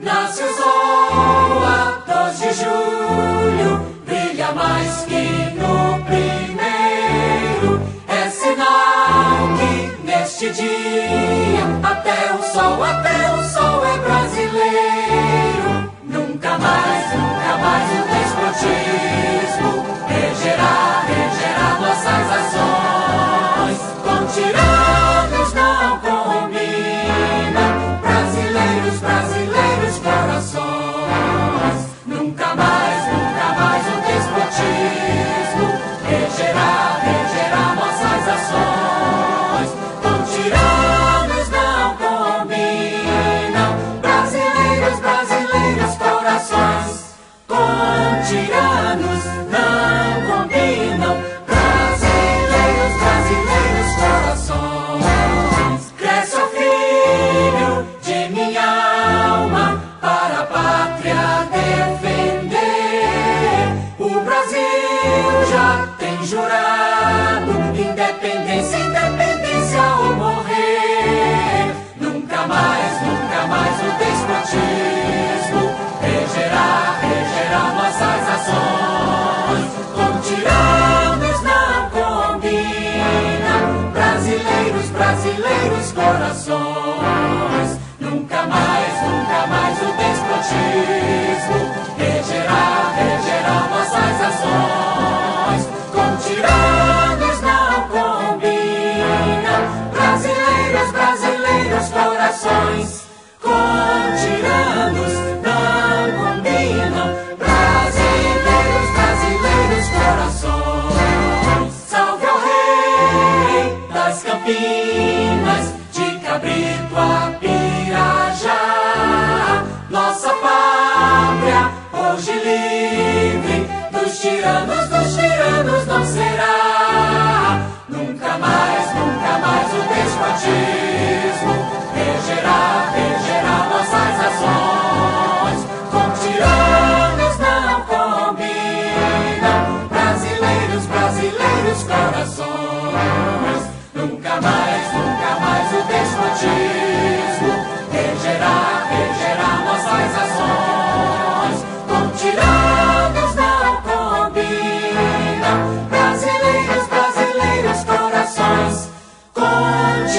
Nasce o sol a 2 de julho, brilha mais que dia, até o sol, até o tem jurado independência, independência ou morrer. Nunca mais, nunca mais o despotismo regerá, regerá nossas ações. Com tiranos não combina, brasileiros, brasileiros, corações. Brito a Pirajá, nossa pátria, hoje livre.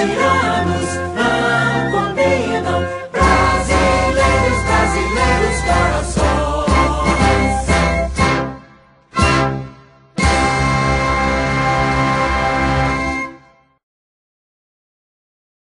to